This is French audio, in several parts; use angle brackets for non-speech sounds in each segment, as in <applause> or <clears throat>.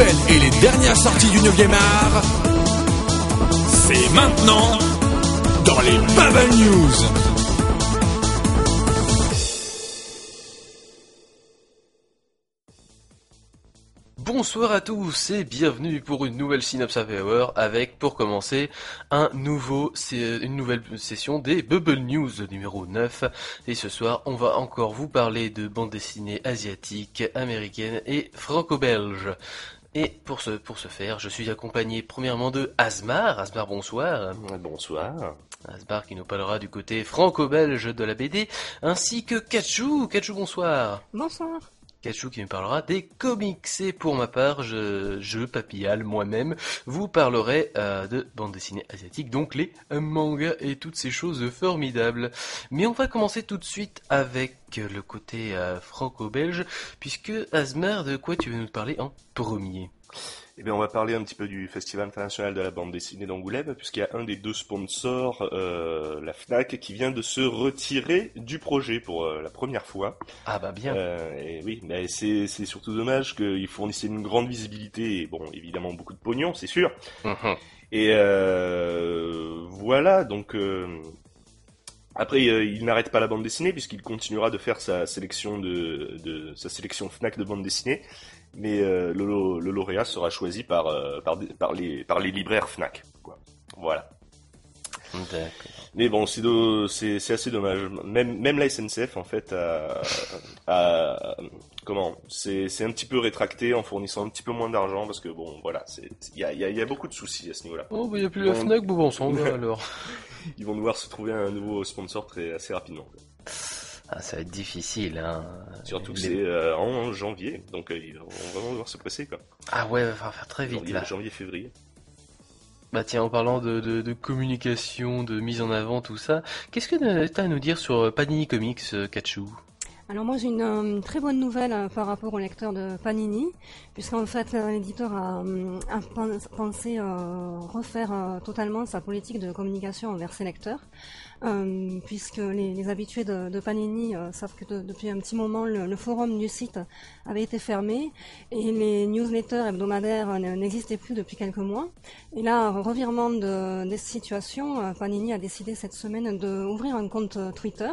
et les dernières sorties du 9e art, c'est maintenant dans les Bubble News. Bonsoir à tous et bienvenue pour une nouvelle Synapse Hour avec, pour commencer, une nouvelle session des Bubble News numéro 9. Et ce soir, on va encore vous parler de bandes dessinées asiatiques, américaines et franco-belges. Et pour ce, pour ce faire, je suis accompagné premièrement de Asmar. Asmar, bonsoir. Bonsoir. Asmar qui nous parlera du côté franco-belge de la BD, ainsi que Kachou. Kachou, bonsoir. Bonsoir. Kachou qui me parlera des comics. Et pour ma part, je, je Papillal, moi-même, vous parlerai euh, de bande dessinée asiatique, donc les mangas et toutes ces choses formidables. Mais on va commencer tout de suite avec le côté euh, franco-belge, puisque Asmar, de quoi tu veux nous parler en premier? Eh bien, on va parler un petit peu du Festival international de la bande dessinée d'Angoulême, puisqu'il y a un des deux sponsors, euh, la FNAC, qui vient de se retirer du projet pour euh, la première fois. Ah bah bien. Euh, et oui, mais c'est surtout dommage qu'ils fournissaient une grande visibilité et bon, évidemment beaucoup de pognon, c'est sûr. Mhm. Et voilà, donc après, il n'arrête pas la bande dessinée puisqu'il continuera de faire sa sélection de, de, sa sélection Fnac de bande dessinée mais euh, le, lauréat sera choisi par, euh, par, par, les, par les libraires Fnac. Quoi. Voilà. Mais bon, c'est assez dommage. Même, même la SNCF, en fait, a, a comment C'est un petit peu rétracté en fournissant un petit peu moins d'argent parce que bon, voilà, il y a, y, a, y a, beaucoup de soucis à ce niveau-là. Oh, bah, il n'y a plus la Fnac, bon ensemble <laughs> alors. Ils vont devoir se trouver un nouveau sponsor très assez rapidement. Ah, ça va être difficile, hein. Surtout que c'est euh, en janvier, donc euh, on va vraiment devoir se presser, quoi. Ah ouais, va falloir faire très vite, janvier, là. Janvier, février. Bah tiens, en parlant de, de, communication, de mise en avant, tout ça, qu'est-ce que tu as à nous dire sur euh, Panini Comics, Kachou? Alors moi j'ai une très bonne nouvelle par rapport au lecteur de Panini, puisqu'en fait l'éditeur a, pensé refaire totalement sa politique de communication envers ses lecteurs. Euh, puisque les, habitués de, Panini euh, savent que depuis un petit moment le, forum du site avait été fermé et les newsletters hebdomadaires n'existaient plus depuis quelques mois. Et là, revirement de, des situations, euh, Panini a décidé cette semaine d'ouvrir un compte Twitter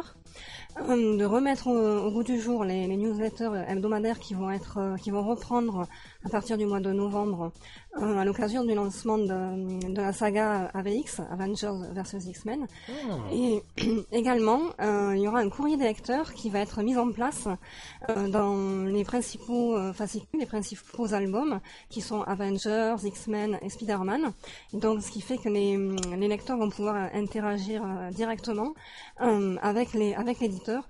de remettre au, goût du jour les, newsletters hebdomadaires qui vont être qui vont reprendre à partir du mois de novembre à l'occasion du lancement de, la saga AVX, Avengers vs X-Men. Ah. Et <clears throat> également, euh, il y aura un courrier des lecteurs qui va être mis en place euh, dans les principaux euh, fascicules, les principaux albums, qui sont Avengers, X-Men et Spider-Man. Donc, ce qui fait que les, les lecteurs vont pouvoir interagir directement avec les avec l'éditeur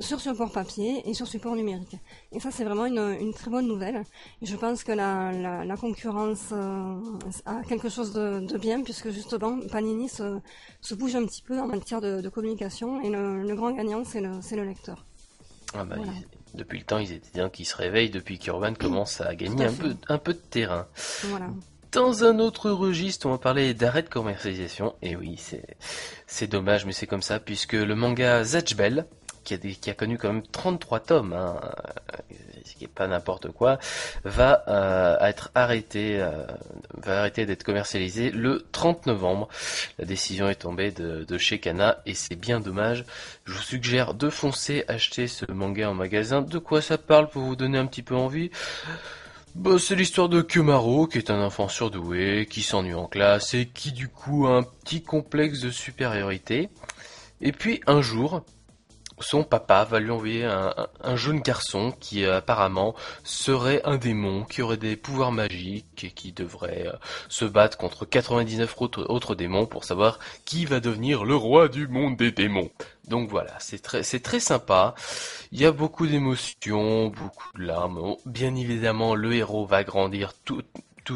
sur support papier et sur support numérique. Et ça, c'est vraiment une, très bonne nouvelle. Et je pense que la, concurrence euh, a quelque chose de, bien, puisque justement, Panini se, bouge un petit peu en matière de, communication, et le, grand gagnant, c'est le, lecteur. Ah bah, depuis le temps, ils étaient bien qu'ils se réveillent, depuis qu'Urban commence à gagner un peu, un peu de terrain. Dans un autre registre, on va parler d'arrêt de commercialisation. Et oui, c'est dommage, mais c'est comme ça, puisque le manga Zatchbell, qui a, connu quand même 33 tomes, hein, ce qui est pas n'importe quoi, va euh, être arrêté, euh, va arrêter d'être commercialisé le 30 novembre. La décision est tombée de, chez Kana et c'est bien dommage. Je vous suggère de foncer acheter ce manga en magasin. De quoi ça parle pour vous donner un petit peu envie? Bah, c'est l'histoire de Kemaro, qui est un enfant surdoué, qui s'ennuie en classe et qui du coup a un petit complexe de supériorité. Et puis un jour, son papa va lui envoyer un, jeune garçon qui euh, apparemment serait un démon, qui aurait des pouvoirs magiques et qui devrait euh, se battre contre 99 autres, démons pour savoir qui va devenir le roi du monde des démons. Donc voilà, c'est très, c'est sympa. Il y a beaucoup d'émotions, beaucoup de larmes. Bien évidemment, le héros va grandir tout,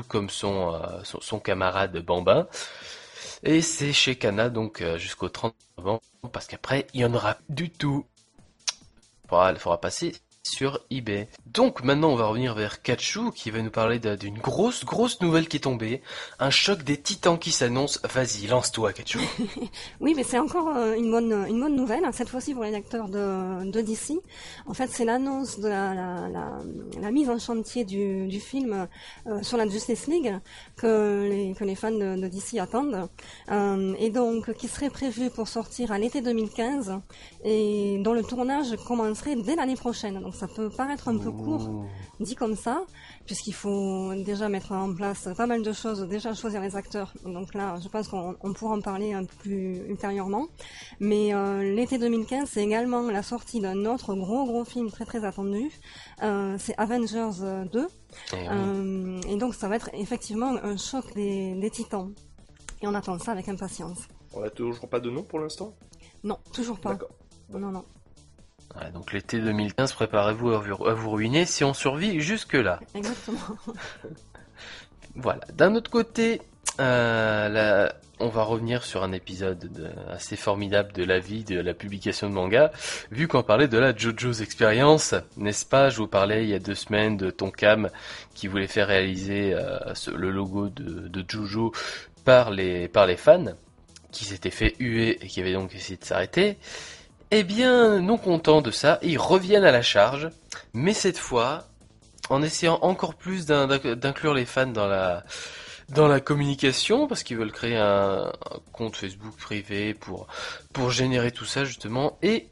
comme euh, son camarade Bambin. Et c'est chez Kana donc euh, jusqu'au 30 novembre, parce qu'après, il y en aura du tout. Il faudra, passer sur eBay. Donc maintenant on va revenir vers Kachu qui va nous parler d'une grosse grosse nouvelle qui est tombée, un choc des titans qui s'annonce. Vas-y, lance-toi Kachu. <laughs> oui, mais c'est encore euh, une bonne une bonne nouvelle, hein, cette fois-ci pour les lecteurs de, DC. En fait, c'est l'annonce de la, mise en chantier du, film euh, sur la Justice League que les, fans de, DC attendent, euh, et donc qui serait prévu pour sortir à l'été 2015 et dont le tournage commencerait dès l'année prochaine. Ça peut paraître un peu court, dit comme ça, puisqu'il faut déjà mettre en place pas mal de choses, déjà choisir les acteurs. Donc là, je pense qu'on pourra en parler un peu plus ultérieurement. Mais euh, l'été 2015, c'est également la sortie d'un autre gros gros film très très attendu. Euh, c'est Avengers 2. Eh euh, et, donc ça va être effectivement un choc des, des titans. Et on attend ça avec impatience. On n'a toujours pas de nom pour l'instant? Non, toujours pas. Non, non donc l'été 2015, préparez-vous à vous ruiner si on survit jusque-là. Exactement. <laughs> voilà. D'un autre côté, euh, on va revenir sur un épisode assez formidable de la vie de la publication de manga, vu qu'on parlait de la JoJo's Experience, n'est-ce pas Je vous parlais il y a deux semaines de Tonkam qui voulait faire réaliser euh, le logo de, de JoJo par les, par les fans, qui s'étaient fait huer et qui avaient donc essayé de s'arrêter. Eh bien, non contents de ça, ils reviennent à la charge, mais cette fois, en essayant encore plus d'inclure les fans dans la, dans la communication, parce qu'ils veulent créer un, compte Facebook privé pour, pour générer tout ça justement. Et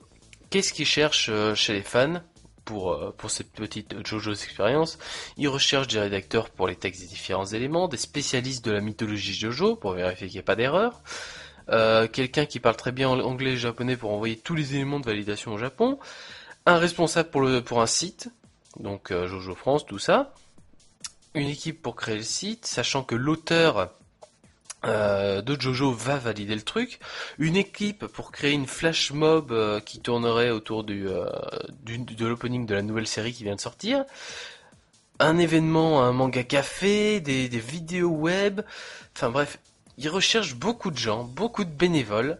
qu'est-ce qu'ils cherchent euh, chez les fans pour, euh, pour cette petite JoJo's expérience? Ils recherchent des rédacteurs pour les textes des différents éléments, des spécialistes de la mythologie JoJo pour vérifier qu'il n'y a pas d'erreur, euh, quelqu'un qui parle très bien anglais et japonais pour envoyer tous les éléments de validation au Japon, un responsable pour, le, pour un site, donc euh, Jojo France, tout ça, une équipe pour créer le site, sachant que l'auteur euh, de Jojo va valider le truc, une équipe pour créer une flash mob qui tournerait autour du, de l'opening de la nouvelle série qui vient de sortir, un événement, un manga café, des, des vidéos web, enfin bref, ils recherchent beaucoup de gens, beaucoup de bénévoles.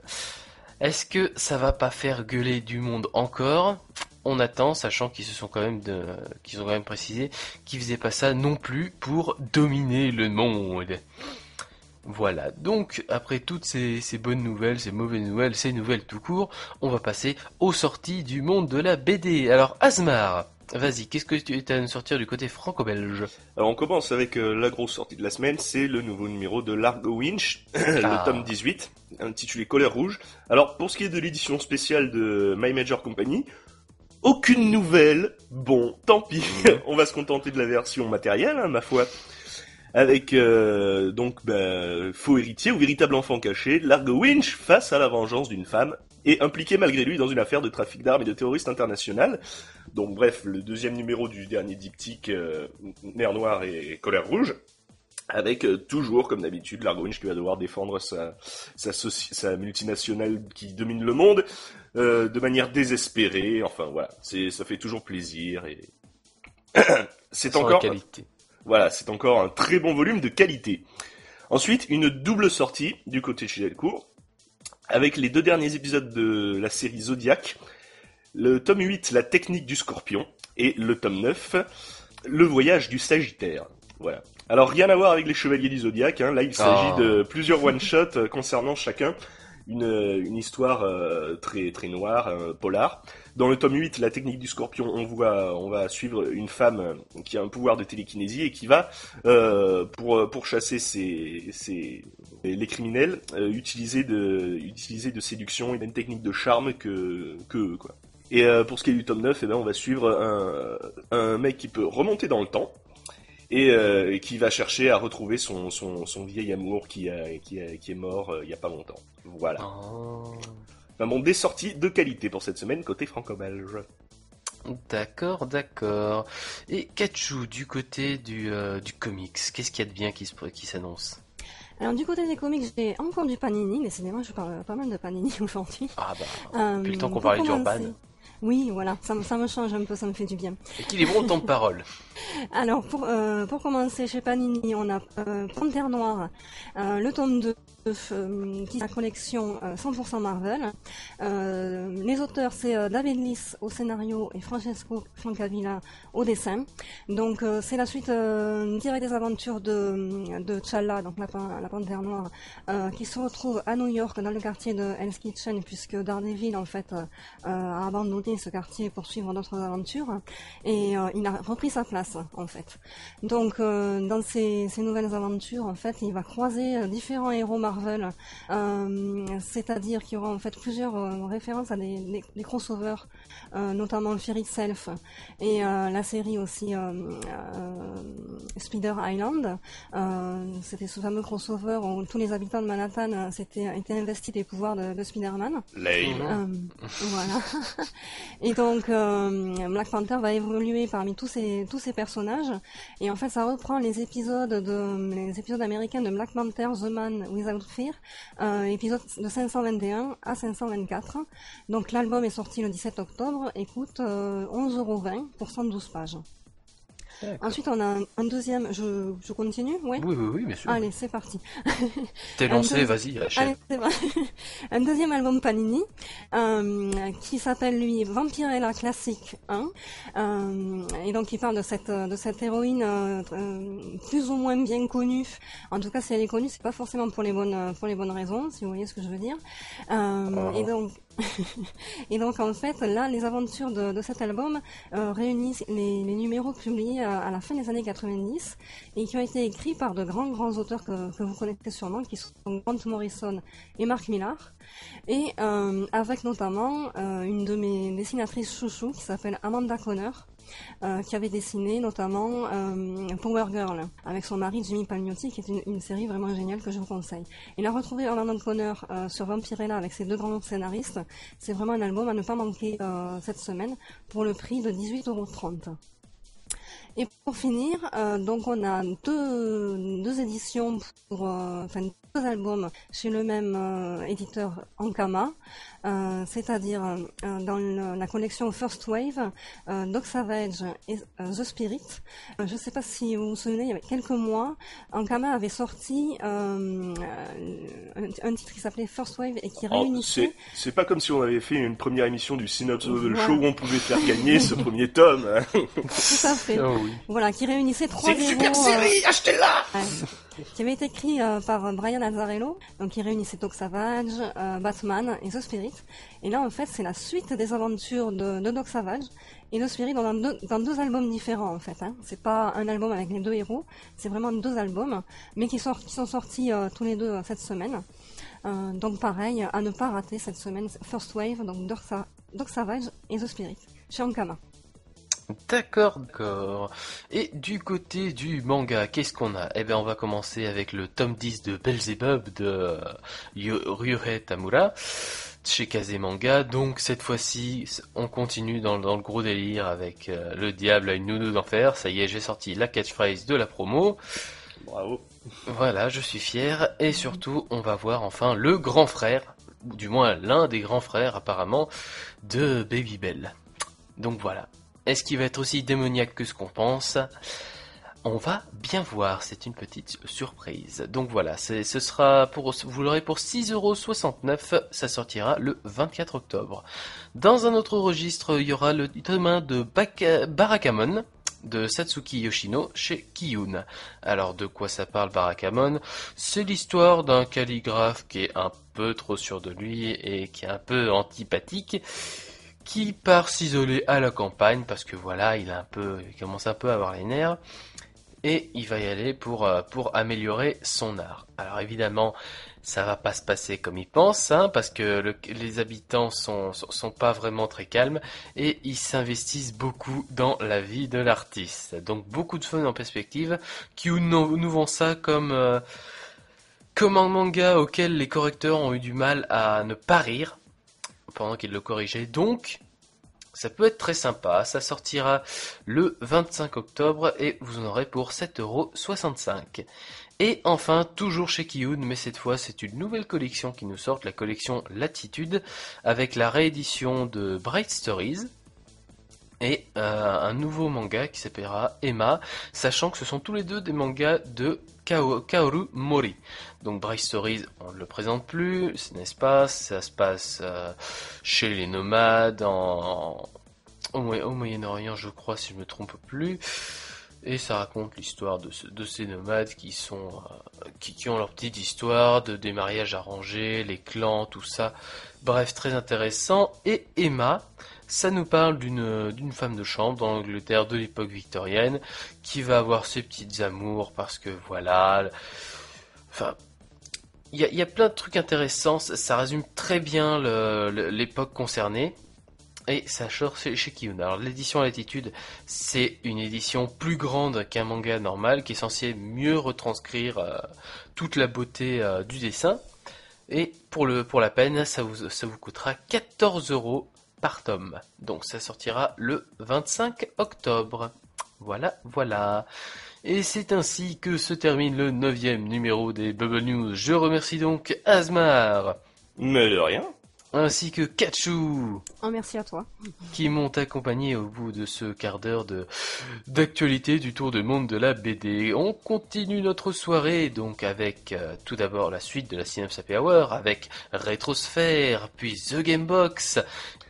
Est-ce que ça va pas faire gueuler du monde encore? On attend, sachant qu'ils se sont quand même qu'ils ont quand même précisé qu'ils faisaient pas ça non plus pour dominer le monde. Voilà, donc après toutes ces, ces, bonnes nouvelles, ces mauvaises nouvelles, ces nouvelles tout court, on va passer aux sorties du monde de la BD. Alors Asmar, Vas-y, qu'est-ce que tu as à nous sortir du côté franco-belge Alors on commence avec euh, la grosse sortie de la semaine, c'est le nouveau numéro de Largo Winch, <clears throat> le ah. tome 18, intitulé Colère Rouge. Alors pour ce qui est de l'édition spéciale de My Major Company, aucune nouvelle, bon, tant pis, <laughs> on va se contenter de la version matérielle, hein, ma foi. Avec euh, donc bah, faux héritier ou véritable enfant caché, Largo Winch face à la vengeance d'une femme et impliqué malgré lui dans une affaire de trafic d'armes et de terroristes international. Donc bref, le deuxième numéro du dernier diptyque, euh, Nerf Noir et Colère Rouge, avec euh, toujours, comme d'habitude, Largowinch qui va devoir défendre sa, sa, sa multinationale qui domine le monde euh, de manière désespérée. Enfin voilà, ça fait toujours plaisir et <clears throat> c'est encore qualité. Voilà, c'est encore un très bon volume de qualité. Ensuite, une double sortie du côté de chez Delcourt, avec les deux derniers épisodes de la série Zodiac, le tome 8, La technique du scorpion, et le tome 9, Le voyage du Sagittaire. Voilà. Alors rien à voir avec les Chevaliers du Zodiac, hein. là il s'agit ah. de plusieurs one-shots euh, concernant chacun une, une histoire euh, très très noire, euh, polar. Dans le tome 8, la technique du scorpion, on voit, on va suivre une femme qui a un pouvoir de télékinésie et qui va, pour, pour chasser ses, ses, les criminels, utiliser, de, de séduction et d'une technique de charme que, que quoi. Et pour ce qui est du tome 9, eh ben, on va suivre un, un mec qui peut remonter dans le temps, et, qui va chercher à retrouver son, son, son vieil amour qui, qui, qui est mort il y a pas longtemps. Voilà. Oh. bon, des sorties de qualité pour cette semaine côté franco-belge. D'accord, d'accord. Et Kachu, du côté du, euh, du comics, qu'est-ce qu'il y a de bien qui, qui s'annonce? Alors du côté des comics, j'ai encore du Panini, décidément je parle pas mal de Panini <laughs> aujourd'hui. Ah bah, depuis le temps qu'on parlait d'Urban. Oui, voilà, ça, ça, me change un peu, ça me fait du bien. Équilibrons ton parole. <laughs> Alors, pour, euh, pour commencer, chez Panini, on a euh, Panthère Noire, euh, le tome 2, euh, qui est la collection 100% Marvel. les auteurs, c'est David Liss au scénario et Francesco Francavilla au dessin. Donc, c'est la suite directe des aventures de, de T'Challa, donc la, la Panthère Noire, qui se retrouve à New York, dans le quartier de Hell's Kitchen, puisque Daredevil, en fait, a abandonné ce quartier pour suivre d'autres aventures. Et il a repris sa place en fait. Donc euh, dans ces, nouvelles aventures, en fait, il va croiser euh, différents héros Marvel, euh, c'est-à-dire qu'il y aura en fait plusieurs références à des, crossovers, notamment Fear Self et la série aussi Spider Island. C'était ce fameux crossover où tous les habitants de Manhattan s'étaient été investis des pouvoirs de, Spider-Man. voilà. <laughs> et donc Black Panther va évoluer parmi tous ces personnages. Et en fait, ça reprend les épisodes de les épisodes américains de Black Panther, The Man Without Fear, euh, épisode de 521 à 524. Donc l'album est sorti le 17 octobre et coûte euh, 11,20€ pour 112 pages. Ensuite, on a un, deuxième. Je, je continue Oui, oui, oui, bien sûr. Allez, c'est parti. <laughs> T'es lancé, vas-y, Allez, c'est <laughs> un deuxième album Panini euh, qui s'appelle lui Vampirella Classic 1. Euh, et donc, il parle de cette, de cette héroïne euh, plus ou moins bien connue. En tout cas, si elle est connue, c'est pas forcément pour les bonnes, pour les bonnes raisons, si vous voyez ce que je veux dire. Euh, Et donc, et donc en fait là les aventures de, cet album euh, réunissent les, numéros publiés à, la fin des années 90 et qui ont été écrits par de grands grands auteurs que, vous connaissez sûrement qui sont Grant Morrison et Mark Millar. Et euh, avec notamment euh, une de mes dessinatrices chouchou qui s'appelle Amanda Conner euh, qui avait dessiné notamment euh, Power Girl avec son mari Jimmy Palmiotti, qui est une, série vraiment géniale que je vous conseille. Il a retrouvé Orlando Conner euh, sur Vampirella avec ses deux grands scénaristes. C'est vraiment un album à ne pas manquer cette semaine pour le prix de 18,30€. Et pour finir, donc on a deux, deux éditions pour, enfin deux albums chez le même éditeur Ankama. Euh, c'est-à-dire euh, dans la collection First Wave, euh, Doc Savage et The Spirit. je ne sais pas si vous vous souvenez, il y a quelques mois, Ankama avait sorti un, titre qui s'appelait First Wave et qui réunissait... c'est pas comme si on avait fait une première émission du Synops of the Show où on pouvait faire gagner ce premier tome. Hein. Tout à fait. Oh voilà, qui réunissait trois C'est une super série, achetez-la Qui avait été écrit par Brian Azzarello, donc qui réunissait Doc Savage, Batman et The Spirit. Et là, en fait, c'est la suite des aventures de, de Doc Savage et de Spirit dans deux, dans deux albums différents, en fait. Hein. C'est pas un album avec les deux héros, c'est vraiment deux albums, mais qui, sont, qui sont sortis euh, tous les deux euh, cette semaine. Euh, donc pareil, à ne pas rater cette semaine, First Wave, donc Doc, Savage et The Spirit, chez Ankama. D'accord, d'accord. Et du côté du manga, qu'est-ce qu'on a? Eh bien, on va commencer avec le tome 10 de Belzebub de Ryuhei Tamura chez Kazemanga. Donc cette fois-ci, on continue dans, le gros délire avec euh, le diable à une nounou d'enfer. Ça y est, j'ai sorti la catchphrase de la promo. Bravo. Voilà, je suis fier. Et surtout, on va voir enfin le grand frère, ou du moins l'un des grands frères apparemment, de Baby Bell. Donc voilà. Est-ce qu'il va être aussi démoniaque que ce qu'on pense? On va bien voir, c'est une petite surprise. Donc voilà, ce sera pour, vous l'aurez pour 6,69€, ça sortira le 24 octobre. Dans un autre registre, il y aura le tome de Barakamon de Satsuki Yoshino chez Kiyun. Alors de quoi ça parle Barakamon? C'est l'histoire d'un calligraphe qui est un peu trop sûr de lui et qui est un peu antipathique qui part s'isoler à la campagne parce que voilà, il a un peu commence un peu à avoir les nerfs et il va y aller pour, euh, pour améliorer son art. Alors évidemment, ça va pas se passer comme il pense, hein, parce que les habitants sont, sont pas vraiment très calmes et ils s'investissent beaucoup dans la vie de l'artiste. Donc beaucoup de fun en perspective qui nous, nous ça comme euh, comme un manga auquel les correcteurs ont eu du mal à ne pas rire pendant qu'ils le corrigeaient. Donc ça peut être très sympa, ça sortira le 25 octobre et vous en aurez pour 7,65€. Et enfin, toujours chez Kiyun, mais cette fois c'est une nouvelle collection qui nous sort, la collection Latitude, avec la réédition de Bright Stories, et euh, un nouveau manga qui s'appellera Emma, sachant que ce sont tous les deux des mangas de Kaoru Mori. Donc Bright Stories, on ne le présente plus, n'est-ce pas Ça se passe euh, chez les nomades, en, au, Moyen-Orient je crois si je ne me trompe plus. Et ça raconte l'histoire de, ces nomades qui euh, qui, ont leur petite histoire de des mariages arrangés, les clans, tout ça. Bref, très intéressant. Et Emma, ça nous parle d'une femme de chambre dans l'Angleterre de l'époque victorienne qui va avoir ses petites amours parce que voilà. Enfin, il y, a, plein de trucs intéressants. Ça, résume très bien l'époque concernée. Et ça sort chez, chez Alors l'édition à l'attitude, c'est une édition plus grande qu'un manga normal qui est censé mieux retranscrire euh, toute la beauté euh, du dessin. Et pour, le, pour la peine, ça vous, ça vous coûtera 14 euros par. Donc ça sortira le 25 octobre. Voilà, voilà. Et c'est ainsi que se termine le neuvième numéro des Bubble News. Je remercie donc Asmar. Mais de rien ainsi que Kachu. Oh, merci à toi. Qui m'ont accompagné au bout de ce quart d'heure de d'actualité du tour de monde de la BD. On continue notre soirée donc avec euh, tout d'abord la suite de la Synapse Happy Hour avec Rétrosphère, puis The Gamebox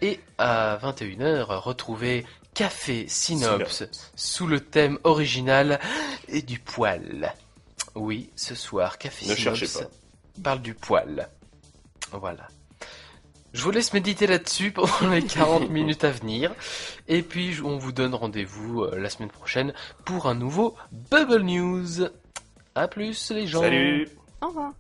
et à 21h retrouver Café Synops sous le thème original et du poil. Oui, ce soir, Café Synops parle du poil. Voilà. Je vous laisse méditer là-dessus pendant les <laughs> 40 minutes à venir. Et puis, on vous donne rendez-vous euh, la semaine prochaine pour un nouveau Bubble News. A plus, les gens. Salut. Au revoir.